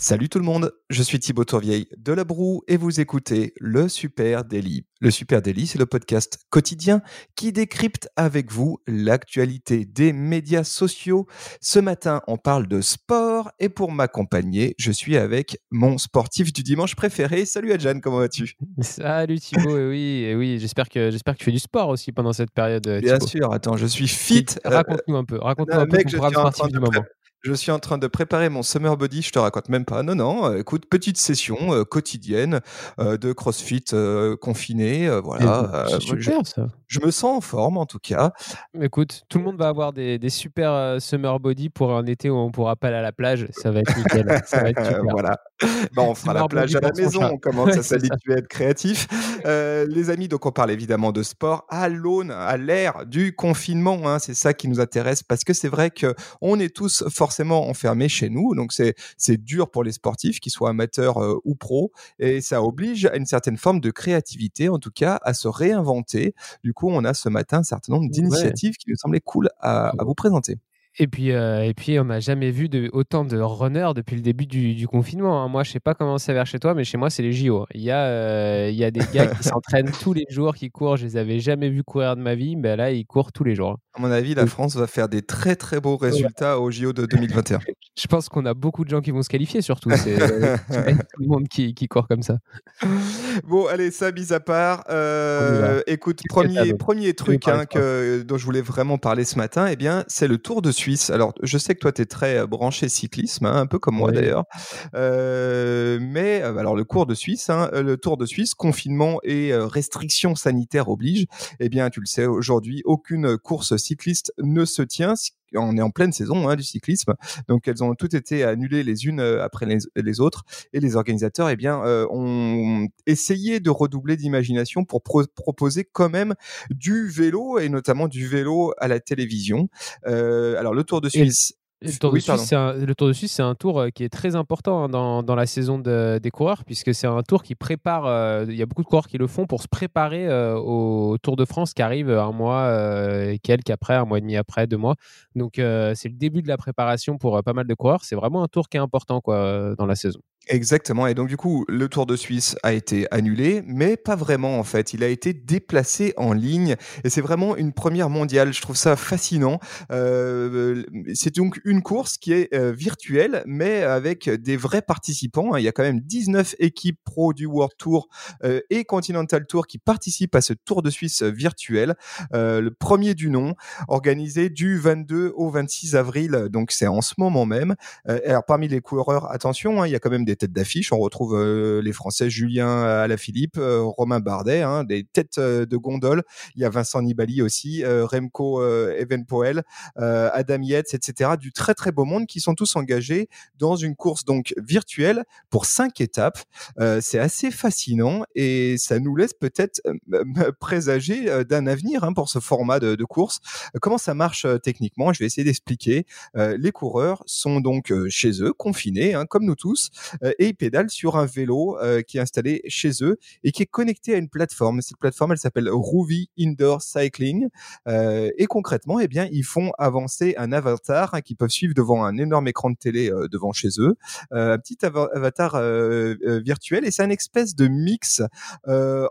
Salut tout le monde, je suis Thibaut Tourvieille de La Broue et vous écoutez Le Super Daily. Le Super Daily, c'est le podcast quotidien qui décrypte avec vous l'actualité des médias sociaux. Ce matin, on parle de sport et pour m'accompagner, je suis avec mon sportif du dimanche préféré. Salut Adjan, comment vas-tu? Salut Thibaut, et oui, et oui j'espère que, j'espère que tu fais du sport aussi pendant cette période. Bien sûr, attends, je suis fit. Raconte-nous un peu, raconte-nous un peu ton programme sportif du moment. Je suis en train de préparer mon summer body, je te raconte même pas. Non, non, euh, écoute, petite session euh, quotidienne euh, de CrossFit confiné. voilà. super ça. Je me sens en forme en tout cas. Écoute, tout le monde va avoir des, des super summer body pour un été où on pourra pas aller à la plage. Ça va être nickel. ça va être super. voilà. Bon, on fera la plage à la maison. On commence à s'habituer à être créatif. les amis, donc on parle évidemment de sport à l'aune, à l'ère du confinement. Hein, c'est ça qui nous intéresse parce que c'est vrai que on est tous forcément forcément enfermés chez nous. Donc c'est c'est dur pour les sportifs, qu'ils soient amateurs euh, ou pros, et ça oblige à une certaine forme de créativité, en tout cas à se réinventer. Du coup, on a ce matin un certain nombre d'initiatives qui nous semblaient cool à vous présenter. Et puis, euh, et puis on n'a jamais vu de, autant de runners depuis le début du, confinement. Hein. Moi, je sais pas comment c'est vers chez toi, mais chez moi, c'est les JO. Il y, a, euh, il y a des gars qui s'entraînent tous les jours, qui courent. Je les avais jamais vus courir de ma vie, mais là, ils courent tous les jours. À mon avis, la France va faire des très très beaux résultats aux JO de 2021. Je pense qu'on a beaucoup de gens qui vont se qualifier, surtout. C'est euh, tout le monde qui, qui, court comme ça. Bon, allez, ça, mis à part. écoute, premier, premier truc hein, que, dont je voulais vraiment parler ce matin, eh bien, c'est le Tour de Suisse alors, je sais que toi, tu es très branché cyclisme, hein, un peu comme moi d'ailleurs. mais alors, le cours de Suisse, hein, le Tour de Suisse, confinement et restrictions sanitaires obligent. Eh bien, tu le sais, aujourd'hui, aucune course cycliste ne se tient, on est en pleine saison hein, du cyclisme, donc elles ont toutes été annulées les unes après les, autres, et les organisateurs, eh bien, ont essayé de redoubler d'imagination pour proposer quand même du vélo et notamment du vélo à la télévision. alors le Tour de Suisse. Le Tour, de Suisse, un, le Tour de Suisse, c'est un tour euh, qui est très important hein, dans, dans, la saison de, des coureurs, puisque c'est un tour qui prépare. Euh, il y a beaucoup de coureurs qui le font pour se préparer euh, au Tour de France qui arrive un mois et quelques après, un mois et demi après, deux mois. Donc, c'est le début de la préparation pour pas mal de coureurs. C'est vraiment un tour qui est important quoi, dans la saison. Exactement. Et donc, du coup, le Tour de Suisse a été annulé, mais pas vraiment, en fait. Il a été déplacé en ligne. Et c'est vraiment une première mondiale. Je trouve ça fascinant. Euh, c'est donc une course qui est euh, virtuelle, mais avec des vrais participants. Il y a quand même 19 équipes pro du World Tour euh, et Continental Tour qui participent à ce Tour de Suisse virtuel. le premier du nom, organisé du 22 au 26 avril. Donc, c'est en ce moment même. alors, parmi les coureurs, attention, hein, il y a quand même des têtes d'affiche. On retrouve euh, les Français Julien Alaphilippe, euh, Romain Bardet, hein, des têtes euh, de gondole. Il y a Vincent Nibali aussi, Remco Evenpoel, Adam Yates, etc. Du très très beau monde qui sont tous engagés dans une course donc virtuelle pour cinq étapes. c'est assez fascinant et ça nous laisse peut-être présager d'un avenir hein, pour ce format de, course. Comment ça marche techniquement? Je vais essayer d'expliquer. les coureurs sont donc chez eux, confinés, hein, comme nous tous, euh, et ils pédalent sur un vélo euh, qui est installé chez eux et qui est connecté à une plateforme. Cette plateforme, elle s'appelle Ruby Indoor Cycling. Euh, et concrètement, eh bien, ils font avancer un avatar hein, qu'ils peuvent suivre devant un énorme écran de télé devant chez eux, un petit avatar virtuel. Et c'est un espèce de mix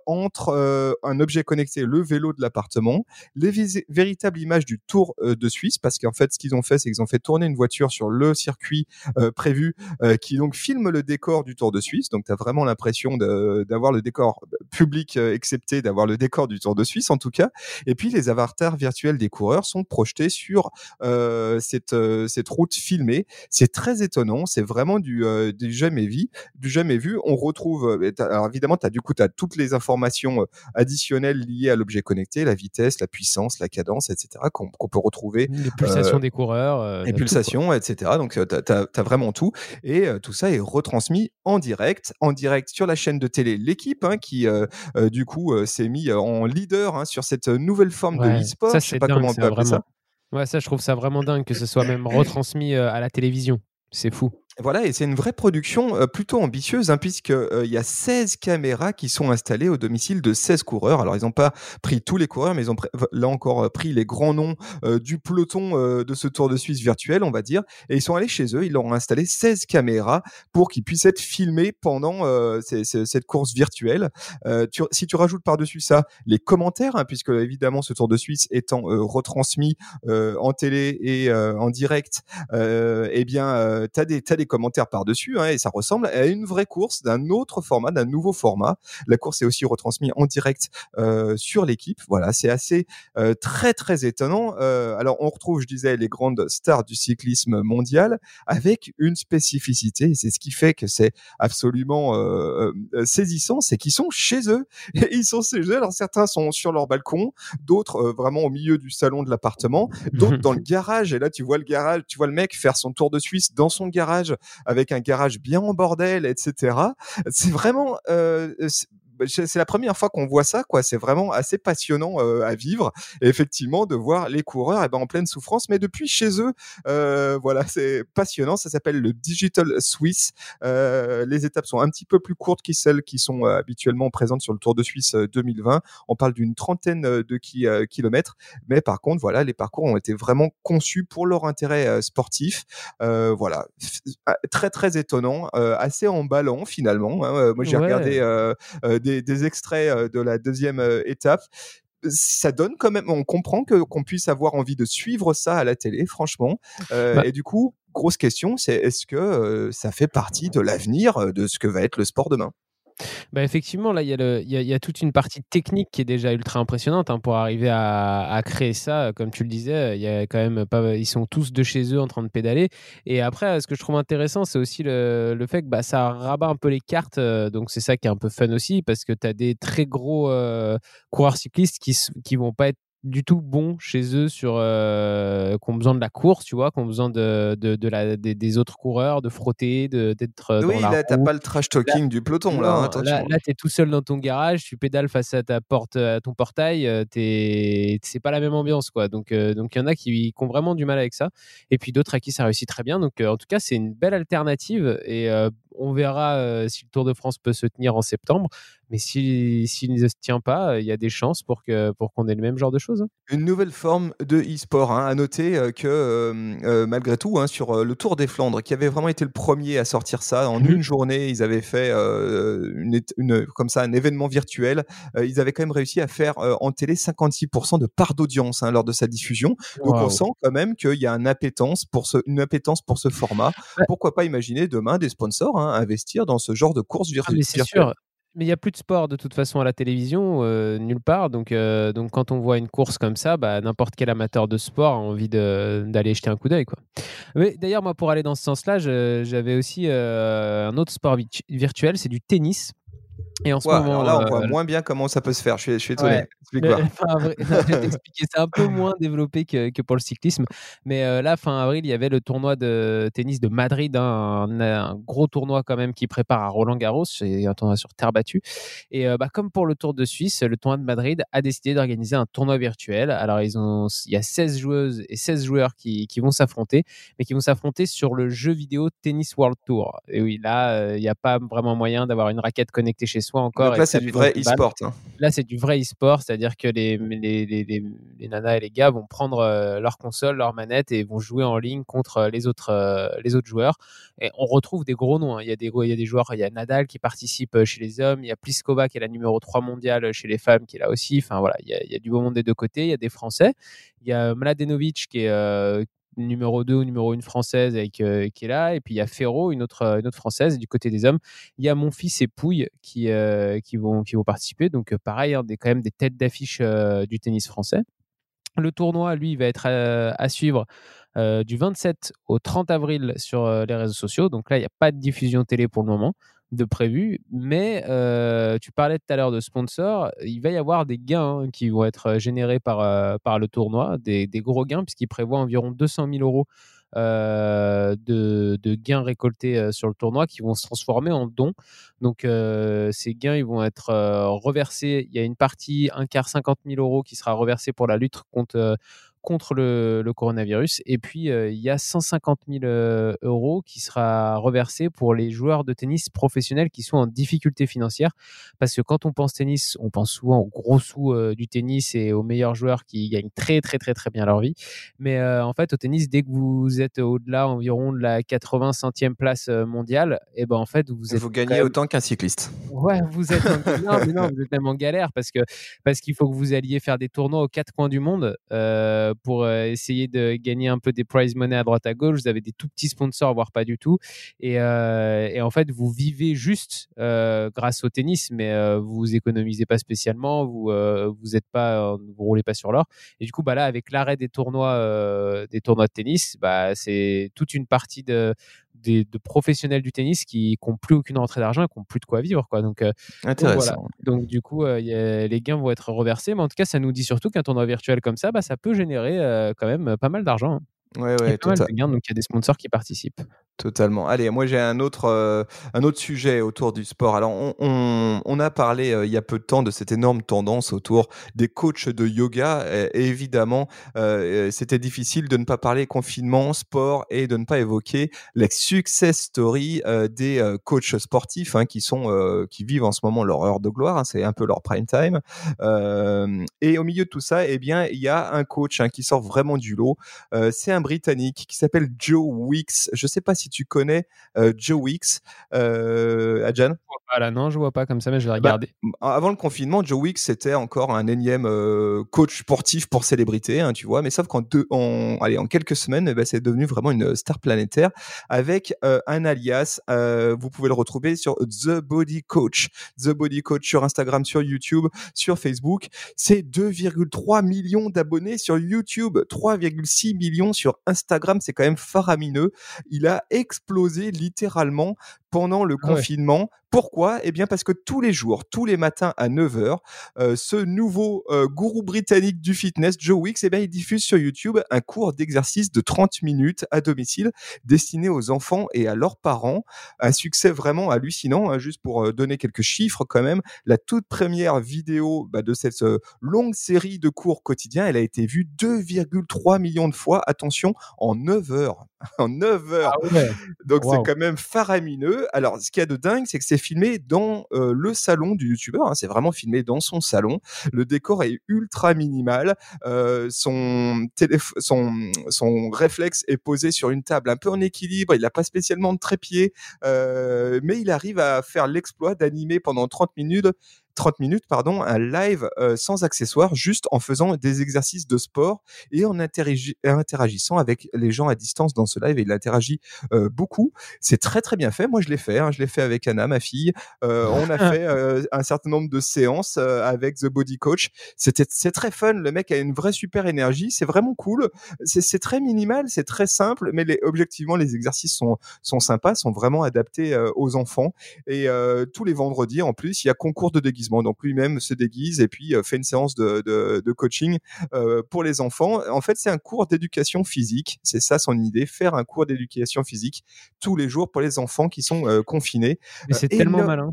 entre un objet connecté, le vélo de l'appartement, les véritables images du Tour de Suisse, parce qu'en fait, ce qu'ils ont fait, c'est qu'ils ont fait tourner une voiture sur le circuit prévu, qui donc filme le décor du Tour de Suisse. Donc, tu as vraiment l'impression d'avoir le décor public, euh, excepté d'avoir le décor du Tour de Suisse, en tout cas. Et puis, les avatars virtuels des coureurs sont projetés sur euh, cette, euh, cette route filmée. C'est très étonnant. C'est vraiment du, du, jamais vu. Du jamais vu. On retrouve, alors évidemment, as, du coup, tu as toutes les informations additionnelles liées à l'objet connecté, la vitesse, la puissance, la cadence, etc., qu'on peut retrouver. Les pulsations des coureurs. les pulsations, etc. Donc, tu as, as, vraiment tout. Et tout ça est retrouvé transmis en direct, en direct sur la chaîne de télé L'équipe, hein, qui euh, euh, du coup euh, s'est mis en leader hein, sur cette nouvelle forme de e-sport. Je sais pas comment on peut appeler ça. Ouais, ça, je trouve ça vraiment dingue que ce soit même retransmis à la télévision. C'est fou. Voilà, et c'est une vraie production euh, plutôt ambitieuse, hein, puisqu'il euh, y a 16 caméras qui sont installées au domicile de 16 coureurs. Alors, ils n'ont pas pris tous les coureurs, mais ils ont là encore euh, pris les grands noms du peloton de ce Tour de Suisse virtuel, on va dire. Et ils sont allés chez eux, ils leur ont installé 16 caméras pour qu'ils puissent être filmés pendant cette course virtuelle. si tu rajoutes par-dessus ça les commentaires, hein, puisque évidemment ce Tour de Suisse étant retransmis en télé et en direct, eh bien, tu as des, as des commentaires par-dessus, hein, et ça ressemble à une vraie course d'un autre format, d'un nouveau format. La course est aussi retransmise en direct euh, sur l'équipe. Voilà, c'est assez euh, très très étonnant. Euh, alors on retrouve, je disais, les grandes stars du cyclisme mondial avec une spécificité, et c'est ce qui fait que c'est absolument saisissant, c'est qu'ils sont chez eux. Et ils sont chez eux. Alors certains sont sur leur balcon, d'autres vraiment au milieu du salon de l'appartement, d'autres dans le garage. Et là, tu vois le garage, tu vois le mec faire son tour de Suisse dans son garage avec un garage bien en bordel, etc. C'est vraiment, euh, c'est la première fois qu'on voit ça, quoi. C'est vraiment assez passionnant euh, à vivre, et effectivement, de voir les coureurs eh ben, en pleine souffrance, mais depuis chez eux. Euh, voilà, c'est passionnant. Ça s'appelle le Digital Swiss. Euh, les étapes sont un petit peu plus courtes que celles qui sont habituellement présentes sur le Tour de Suisse 2020. On parle d'une trentaine de kilomètres, mais par contre, voilà, les parcours ont été vraiment conçus pour leur intérêt sportif. voilà, ah, très très étonnant, assez emballant finalement. Hein. Moi, j'ai regardé des, extraits euh, de la deuxième euh, étape ça donne quand même, on comprend que qu'on puisse avoir envie de suivre ça à la télé, franchement. Euh, bah et du coup, grosse question, c'est est-ce que ça fait partie de l'avenir de ce que va être le sport demain? Bah effectivement, là, il y, a toute une partie technique qui est déjà ultra impressionnante hein, pour arriver à, créer ça. Comme tu le disais, il y a quand même ils sont tous de chez eux en train de pédaler. Et après, ce que je trouve intéressant, c'est aussi le, fait que bah, ça rabat un peu les cartes. Euh, donc c'est ça qui est un peu fun aussi parce que tu as des très gros euh, coureurs cyclistes qui, qui vont pas être du tout bons chez eux sur euh, qui ont besoin de la course, tu vois, qui ont besoin de, de, de la, des, autres coureurs, de frotter, d'être euh, oui, dans là, t'as pas le trash talking du peloton, là. Hein, là, là tu es tout seul dans ton garage, tu pédales face à ta porte, à ton portail, euh, c'est pas la même ambiance, quoi. Donc, euh, donc il y en a qui, qui, ont vraiment du mal avec ça, et puis d'autres à qui ça réussit très bien. Donc, en tout cas, c'est une belle alternative, et on verra si le Tour de France peut se tenir en septembre. Mais s'il ne se tient pas, il y a des chances pour qu'on pour qu'on ait le même genre de choses. Hein. Une nouvelle forme de e-sport. Hein. À noter euh, que euh, euh, malgré tout, hein, sur le Tour des Flandres, qui avait vraiment été le premier à sortir ça, en mmh une journée, ils avaient fait une, comme ça un événement virtuel. ils avaient quand même réussi à faire en télé 56% de part d'audience lors de sa diffusion. Donc on sent quand même qu'il y a une appétence pour ce, une appétence pour ce format. Pourquoi pas imaginer demain des sponsors investir dans ce genre de course ah, virtuelle C'est sûr mais il n'y a plus de sport de toute façon à la télévision, euh, nulle part. Donc, euh, donc quand on voit une course comme ça, bah, n'importe quel amateur de sport a envie d'aller jeter un coup d'œil. D'ailleurs, moi, pour aller dans ce sens-là, j'avais aussi euh, un autre sport virtuel, c'est du tennis. Et en ce moment, là, on voit euh, moins bien comment ça peut se faire. Je suis, je suis étonné. c'est un peu moins développé que, que, pour le cyclisme. Mais euh, là, fin avril, il y avait le tournoi de tennis de Madrid, hein, un, gros tournoi quand même qui prépare à Roland Garros. C'est un tournoi sur terre battue. Et euh, bah, comme pour le Tour de Suisse, le tournoi de Madrid a décidé d'organiser un tournoi virtuel. Alors, ils ont, il y a 16 joueuses et 16 joueurs qui, qui vont s'affronter, mais qui vont s'affronter sur le jeu vidéo Tennis World Tour. Et oui, là, il n'y a pas vraiment moyen d'avoir une raquette connectée chez soi encore. là, c'est du vrai e-sport. Hein. Là, c'est du vrai e-sport, c'est-à-dire que les, les, les, les, nanas et les gars vont prendre euh, leur console, leur manette et vont jouer en ligne contre euh, les autres, euh, les autres joueurs. Et on retrouve des gros noms. Hein. Il, y a des, il y a des joueurs, il y a Nadal qui participe chez les hommes, il y a Pliskova qui est la numéro 3 mondiale chez les femmes qui est là aussi. Enfin voilà, il y a, il y a du beau monde des deux côtés. Il y a des Français. Il y a Mladenovic qui est, numéro 2 ou numéro 1 française avec, euh, qui est là. Et puis il y a Ferro, une autre, une autre française. Et du côté des hommes, il y a mon fils et Pouille qui, euh, qui, vont, qui vont participer. Donc euh, pareil, hein, des, quand même des têtes d'affiche du tennis français. Le tournoi, lui, va être à, suivre du 27 au 30 avril sur les réseaux sociaux. Donc là, il n'y a pas de diffusion télé pour le moment de prévu. Mais euh, tu parlais tout à l'heure de sponsors. Il va y avoir des gains hein, qui vont être euh, générés par, euh, par le tournoi, des, gros gains, puisqu'il prévoit environ 200 000 euros de, gains récoltés sur le tournoi qui vont se transformer en dons. Donc ces gains, ils vont être reversés. Il y a une partie, un quart, 50 000 euros qui sera reversé pour la lutte contre contre le, coronavirus. Et puis, il y a 150 000 euros qui sera reversé pour les joueurs de tennis professionnels qui sont en difficulté financière. Parce que quand on pense tennis, on pense souvent aux gros sous du tennis et aux meilleurs joueurs qui gagnent très, très, très, très bien leur vie. Mais en fait, au tennis, dès que vous êtes au-delà environ de la 80 centième place mondiale, et eh ben en fait, vous êtes. Vous gagnez autant qu'un cycliste. Ouais, vous êtes. non, mais non, vous êtes même en galère parce que parce qu'il faut que vous alliez faire des tournois aux quatre coins du monde euh, pour euh, essayer de gagner un peu des prize money à droite à gauche. Vous avez des tout petits sponsors, voire pas du tout. Et, euh, en fait, vous vivez juste grâce au tennis, mais vous économisez pas spécialement. Vous vous êtes pas, vous roulez pas sur l'or. Et du coup, bah là, avec l'arrêt des tournois, des tournois de tennis, bah c'est toute une partie de de professionnels du tennis qui n'ont plus aucune rentrée d'argent et qui n'ont plus de quoi vivre. Quoi. Donc, euh, Intéressant. Donc, du coup, euh, les gains vont être reversés. Mais en tout cas, ça nous dit surtout qu'un tournoi virtuel comme ça, bah, ça peut générer euh, quand même pas mal d'argent. Hein. Ouais, ouais, donc il y a des sponsors qui participent. Totalement. Allez, moi j'ai un autre euh, un autre sujet autour du sport. Alors on, on, on a parlé euh, il y a peu de temps de cette énorme tendance autour des coachs de yoga. Évidemment, euh, c'était difficile de ne pas parler confinement, sport et de ne pas évoquer la success story des coachs sportifs hein, qui sont qui vivent en ce moment leur heure de gloire. Hein, c'est un peu leur prime time. et au milieu de tout ça, eh bien il y a un coach hein, qui sort vraiment du lot. c'est un Britannique qui s'appelle Joe Wicks. Je sais pas si tu connais euh, Joe Wicks, euh, Adjan. Voilà, non, je vois pas comme ça, mais je vais bah, regarder. avant le confinement, Joe Wicks c'était encore un énième euh, coach sportif pour célébrité, hein, tu vois. Mais sauf qu'en deux, en, allez, en quelques semaines, eh ben, c'est devenu vraiment une star planétaire avec un alias. vous pouvez le retrouver sur The Body Coach, The Body Coach sur Instagram, sur YouTube, sur Facebook. C'est 2,3 millions d'abonnés sur YouTube, 3,6 millions sur Instagram, c'est quand même faramineux. Il a explosé littéralement pendant le ah confinement. Pourquoi? Eh bien parce que tous les jours, tous les matins à 9h, euh, ce nouveau euh, gourou britannique du fitness, Joe Wicks, eh bien, il diffuse sur YouTube un cours d'exercice de 30 minutes à domicile destiné aux enfants et à leurs parents. Un succès vraiment hallucinant, hein, juste pour euh, donner quelques chiffres quand même. La toute première vidéo bah, de cette longue série de cours quotidiens, elle a été vue 2,3 millions de fois, attention, en 9 heures. en 9 heures. Ah Donc c'est quand même faramineux. Alors ce qu'il y a de dingue, c'est que c'est filmé dans euh, le salon du youtubeur. Hein. C'est vraiment filmé dans son salon. Le décor est ultra minimal. Euh, son, son, son réflexe est posé sur une table un peu en équilibre. Il n'a pas spécialement de trépied, euh, mais il arrive à faire l'exploit d'animer pendant 30 minutes 30 minutes, pardon, un live euh, sans accessoires, juste en faisant des exercices de sport et en interagissant avec les gens à distance dans ce live. Et il interagit euh, beaucoup. C'est très très bien fait. Moi, je l'ai fait. Hein. je l'ai fait avec Anna, ma fille. Euh, on a fait un certain nombre de séances avec The Body Coach. C'était c'est très fun. Le mec a une vraie super énergie. C'est vraiment cool. C'est très minimal, c'est très simple, mais les, objectivement, les exercices sont sont sympas, sont vraiment adaptés aux enfants. Et tous les vendredis, en plus, il y a concours de déguisement donc lui-même se déguise et puis euh, fait une séance de, de, coaching euh, pour les enfants. En fait, c'est un cours d'éducation physique. C'est ça son idée, faire un cours d'éducation physique tous les jours pour les enfants qui sont euh, confinés. Mais c'est tellement malin.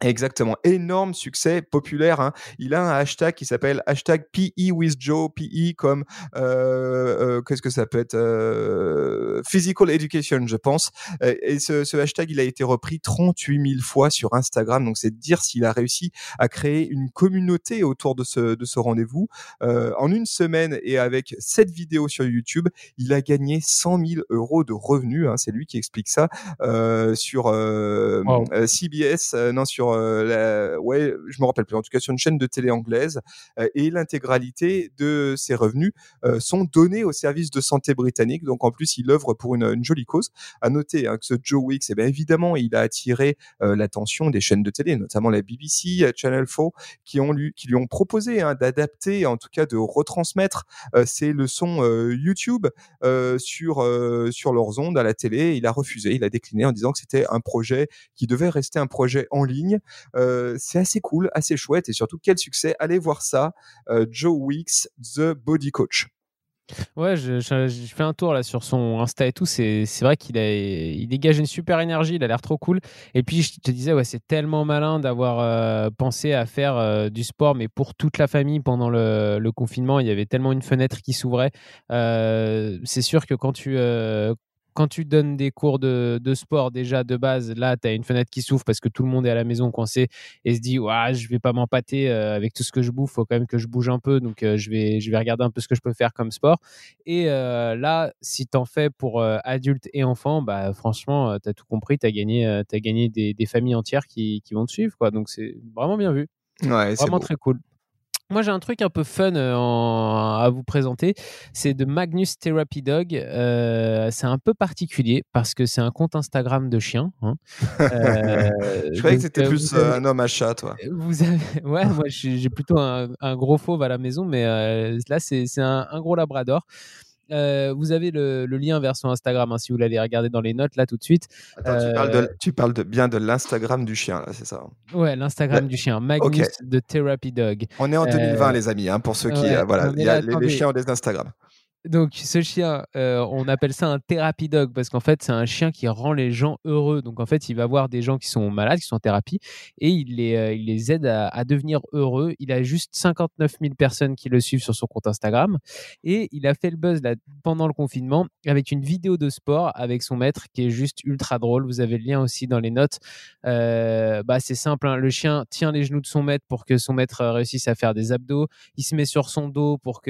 Exactement, énorme succès populaire. Hein. Il a un hashtag qui s'appelle hashtag PE with Joe, PE comme euh, euh, qu'est-ce que ça peut être euh, Physical Education, je pense. Et ce, ce, hashtag, il a été repris 38 000 fois sur Instagram. Donc c'est dire s'il a réussi à créer une communauté autour de ce de ce rendez-vous. Euh, en une semaine et avec cette vidéo sur YouTube, il a gagné 100 000 euros de revenus. Hein. C'est lui qui explique ça euh, sur wow. CBS, non sur euh, la, ouais, je me rappelle plus, en tout cas sur une chaîne de télé anglaise, euh, et l'intégralité de ses revenus euh, sont donnés au service de santé britannique. Donc en plus, il œuvre pour une, jolie cause. À noter hein, que ce Joe Wicks, eh évidemment, il a attiré l'attention des chaînes de télé, notamment la BBC, Channel 4, qui lui, ont proposé hein, d'adapter, en tout cas de retransmettre ces leçons YouTube sur sur leurs ondes à la télé. Il a refusé, il a décliné en disant que c'était un projet qui devait rester un projet en ligne euh, c'est assez cool, assez chouette et surtout quel succès. Allez voir ça, euh, Joe Weeks, The Body Coach. Ouais, je, fais un tour là sur son Insta et tout. C'est vrai qu'il il dégage une super énergie. Il a l'air trop cool. Et puis je te disais, ouais, c'est tellement malin d'avoir euh, pensé à faire du sport, mais pour toute la famille pendant le, confinement. Il y avait tellement une fenêtre qui s'ouvrait. C'est sûr que quand tu quand tu donnes des cours de, sport déjà de base, là, tu as une fenêtre qui s'ouvre parce que tout le monde est à la maison coincé et se dit ouais, je vais pas m'empâter euh, avec tout ce que je bouffe, faut quand même que je bouge un peu, donc euh, je, vais, je vais regarder un peu ce que je peux faire comme sport. Et euh, là, si tu en fais pour adultes et enfants, bah, franchement, tu as tout compris, tu as gagné, as gagné des, familles entières qui, vont te suivre. Quoi. Donc c'est vraiment bien vu. Ouais, vraiment très cool. Moi, j'ai un truc un peu fun euh, à vous présenter. C'est de Magnus Therapy Dog. Euh, c'est un peu particulier parce que c'est un compte Instagram de chien. Hein. Euh, je croyais que c'était plus un homme à chat, toi. Vous avez... Ouais, moi, j'ai plutôt un, gros fauve à la maison, mais là, c'est un, un, gros labrador. Euh, vous avez le, lien vers son Instagram hein, si vous l'allez regarder dans les notes là tout de suite. tu parles, de, bien de l'Instagram du chien, là, c'est ça hein? Ouais, l'Instagram du chien, Magnus de Therapy Dog. On est en 2020, euh, les amis, hein, pour ceux qui. voilà, il y a les, chiens ont des Instagram. Donc, ce chien, euh, on appelle ça un therapy dog parce qu'en fait, c'est un chien qui rend les gens heureux. Donc, en fait, il va voir des gens qui sont malades, qui sont en thérapie, et il les, euh, il les aide à, devenir heureux. Il a juste 59 000 personnes qui le suivent sur son compte Instagram. Et il a fait le buzz pendant le confinement avec une vidéo de sport avec son maître qui est juste ultra drôle. Vous avez le lien aussi dans les notes. Euh, bah, c'est simple, hein. le chien tient les genoux de son maître pour que son maître réussisse à faire des abdos. Il se met sur son dos pour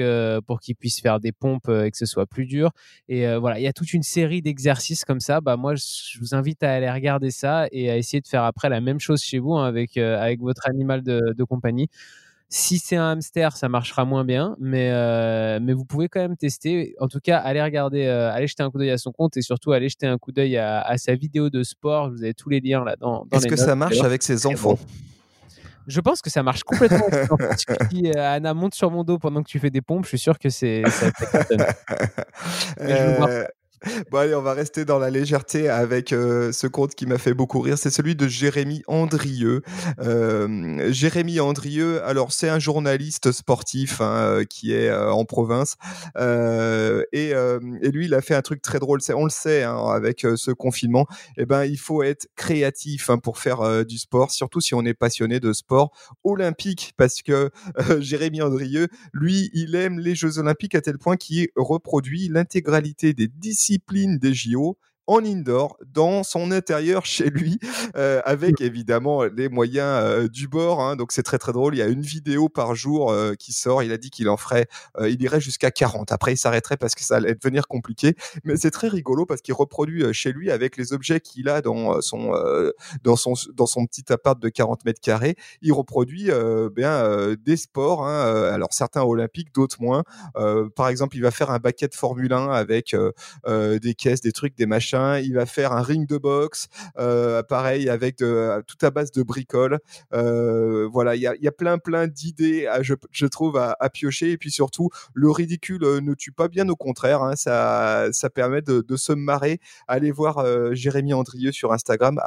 pour qu'il puisse faire des pompes euh, et que ce soit plus dur. Et euh, voilà, il y a toute une série d'exercices comme ça. Bah, moi, je vous invite à aller regarder ça et à essayer de faire après la même chose chez vous hein, avec, euh, avec votre animal de, compagnie. Si c'est un hamster, ça marchera moins bien, mais, mais vous pouvez quand même tester. En tout cas, allez regarder, allez jeter un coup d'œil à son compte et surtout allez jeter un coup d'œil à, sa vidéo de sport. Vous avez tous les liens là dans, Est-ce que ça marche avec ses enfants? Je pense que ça marche complètement. si euh, Anna monte sur mon dos pendant que tu fais des pompes, je suis sûr que c'est ça. Bon allez, on va rester dans la légèreté avec euh, ce compte qui m'a fait beaucoup rire. C'est celui de Jérémy Andrieux. Euh, Jérémy Andrieux, alors c'est un journaliste sportif hein, euh, qui est en province et, et, lui, il a fait un truc très drôle. On le sait hein, avec ce confinement. Eh ben, il faut être créatif hein, pour faire du sport, surtout si on est passionné de sport olympique, parce que Jérémy Andrieux, lui, il aime les Jeux olympiques à tel point qu'il reproduit l'intégralité des disciplines discipline des JO en indoor, dans son intérieur chez lui, euh, avec évidemment les moyens euh, du bord. Hein. donc c'est très très drôle. Il y a une vidéo par jour euh, qui sort. Il a dit qu'il en ferait, il irait jusqu'à 40. Après, il s'arrêterait parce que ça allait devenir compliqué. Mais c'est très rigolo parce qu'il reproduit chez lui avec les objets qu'il a dans son dans son dans son petit appart de 40 mètres carrés. Il reproduit bien des sports. Hein, alors certains olympiques, d'autres moins. par exemple, il va faire un baquet de Formule 1 avec des caisses, des trucs, des machins il va faire un ring de boxe, euh, pareil avec de, tout à base de bricoles. Euh, voilà, il y a, plein plein d'idées, je, trouve, à, piocher. Et puis surtout, le ridicule euh, ne tue pas bien, au contraire. Hein. ça, ça permet de, se marrer. Allez voir Jérémy Andrieux sur Instagram,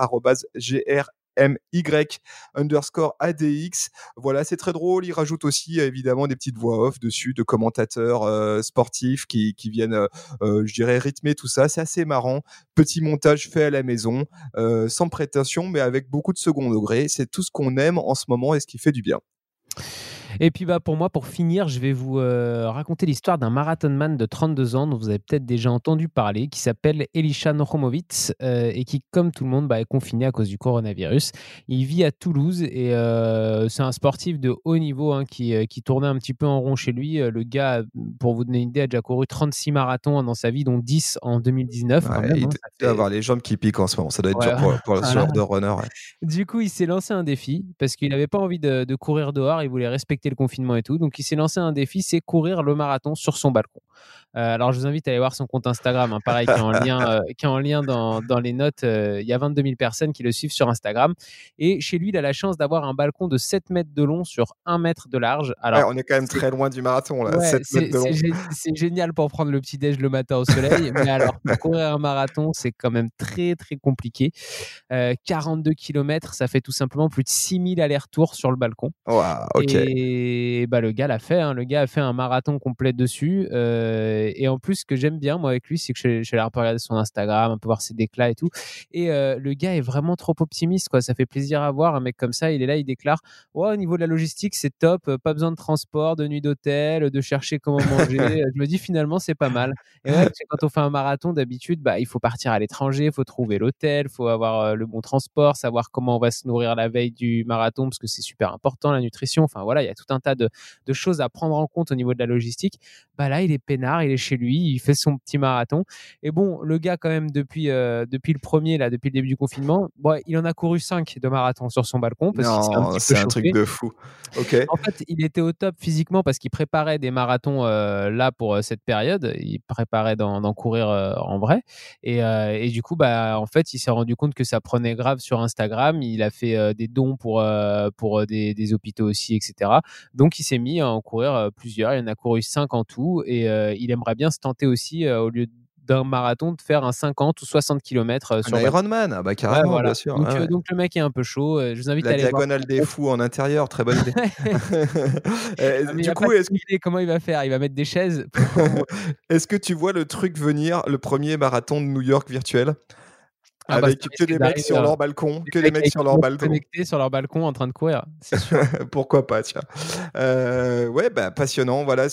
gr MY underscore ADX. Voilà, c'est très drôle. Il rajoute aussi évidemment des petites voix off dessus de commentateurs euh, sportifs qui, qui viennent, euh, euh, je dirais, rythmer tout ça. C'est assez marrant. Petit montage fait à la maison, sans prétention, mais avec beaucoup de second degré. C'est tout ce qu'on aime en ce moment et ce qui fait du bien. Et puis bah, pour moi, pour finir, je vais vous euh, raconter l'histoire d'un marathonman de 32 ans dont vous avez peut-être déjà entendu parler, qui s'appelle Elisha Nochomovic euh, et qui, comme tout le monde, bah, est confiné à cause du coronavirus. Il vit à Toulouse et euh, c'est un sportif de haut niveau hein, qui, qui, tournait un petit peu en rond chez lui. Le gars, pour vous donner une idée, a déjà couru 36 marathons dans sa vie, dont 10 en 2019. il hein, doit avoir les jambes qui piquent en ce moment. Ça doit être dur pour, pour ce genre de runner. Du coup, il s'est lancé un défi parce qu'il n'avait pas envie de, de courir dehors. Il voulait respecter le confinement et tout. Donc, il s'est lancé un défi, c'est courir le marathon sur son balcon. Euh, alors, je vous invite à aller voir son compte Instagram, hein, pareil, qui est en lien, euh, qui est en lien dans, dans les notes. Euh, il y a 22 000 personnes qui le suivent sur Instagram. Et chez lui, il a la chance d'avoir un balcon de 7 mètres de long sur 1 mètre de large. Alors, on est quand même très loin du marathon, là. c'est génial pour prendre le petit-déj le matin au soleil. mais alors, pour courir un marathon, c'est quand même très, très compliqué. 42 km, ça fait tout simplement plus de 6000 allers-retours sur le balcon. ok. Et Et bah, le gars l'a fait. Hein. Le gars a fait un marathon complet dessus. et en plus, ce que j'aime bien moi avec lui, c'est que je, je suis allé regarder son Instagram, un peu voir ses déclats et tout. Et le gars est vraiment trop optimiste. Quoi. Ça fait plaisir à voir un mec comme ça. Il est là, il déclare ouais, au niveau de la logistique, c'est top. Pas besoin de transport, de nuit d'hôtel, de chercher comment manger. je me dis finalement, c'est pas mal. Et ouais, quand on fait un marathon, d'habitude, bah, il faut partir à l'étranger, il faut trouver l'hôtel, il faut avoir le bon transport, savoir comment on va se nourrir la veille du marathon parce que c'est super important la nutrition. Enfin voilà, il y a tout un tas de, de, choses à prendre en compte au niveau de la logistique. Bah là, il est peinard, il est chez lui, il fait son petit marathon. Et bon, le gars quand même depuis euh, depuis le premier là, depuis le début du confinement, bon, il en a couru 5 de marathon sur son balcon parce non, c'est un, truc de fou. Ok. En fait, il était au top physiquement parce qu'il préparait des marathons euh, là pour euh, cette période. Il préparait d'en courir en vrai. Et, et, du coup, bah en fait, il s'est rendu compte que ça prenait grave sur Instagram. Il a fait des dons pour pour des, des, hôpitaux aussi, etc. Donc, il s'est mis à en courir plusieurs. Il en a couru 5 en tout et il aimerait bien se tenter aussi au lieu de d'un marathon de faire un 50 ou 60 km euh, sur un Ironman, ah bah carrément, bien sûr. Donc, euh, donc, le mec est un peu chaud. Euh, je vous invite La à aller diagonale des fous en intérieur, très bonne idée. Du coup, que... comment il va faire Il va mettre des chaises. est-ce que tu vois le truc venir, le premier marathon de New York virtuel? Ah bah, avec que des mecs sur leur balcon, que des mecs sur leur balcon. Connectés sur leur balcon en train de courir, c'est sûr. Pourquoi pas, tiens. Euh, ouais, bah, passionnant. Voilà,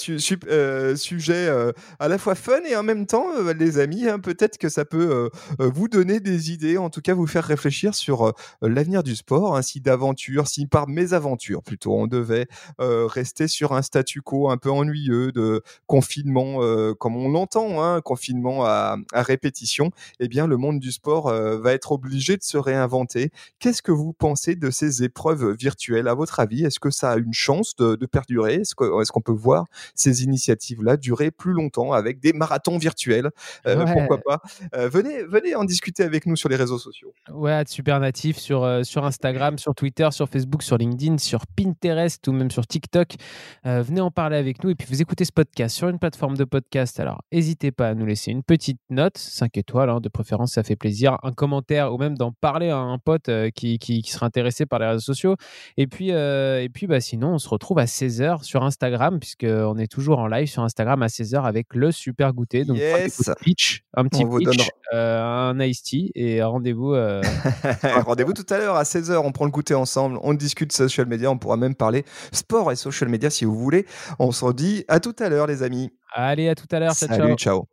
euh, sujet euh, à la fois fun et en même temps, les amis, hein, peut-être que ça peut vous donner des idées, en tout cas vous faire réfléchir sur l'avenir du sport, ainsi d'aventure, si par mésaventures plutôt, on devait rester sur un statu quo un peu ennuyeux de confinement, comme on l'entend, hein, confinement à, à, répétition, eh bien le monde du sport euh, va être obligé de se réinventer. Qu'est-ce que vous pensez de ces épreuves virtuelles? À votre avis, est-ce que ça a une chance de, perdurer? Est-ce qu'on peut voir ces initiatives-là durer plus longtemps avec des marathons virtuels? Euh, Pourquoi pas? Euh, Venez, venez en discuter avec nous sur les réseaux sociaux. Ouais, super natif sur sur Instagram, sur Twitter, sur Facebook, sur LinkedIn, sur Pinterest ou même sur TikTok. venez en parler avec nous et puis vous écoutez ce podcast sur une plateforme de podcast. Alors, n'hésitez pas à nous laisser une petite note, 5 étoiles hein, de préférence, ça fait plaisir un commentaire ou même d'en parler à un pote euh, qui, qui, qui, sera intéressé par les réseaux sociaux. Et puis, euh, et puis bah, sinon, on se retrouve à 16h sur Instagram, puisqu'on est toujours en live sur Instagram à 16h avec le super goûter. Donc, yes. pitch, un petit pitch, euh, un iced tea et rendez-vous. rendez-vous tout à l'heure à 16h. On prend le goûter ensemble, on discute social media, on pourra même parler sport et social media si vous voulez. On se dit à tout à l'heure, les amis. Allez, à tout à l'heure. Salut, ciao.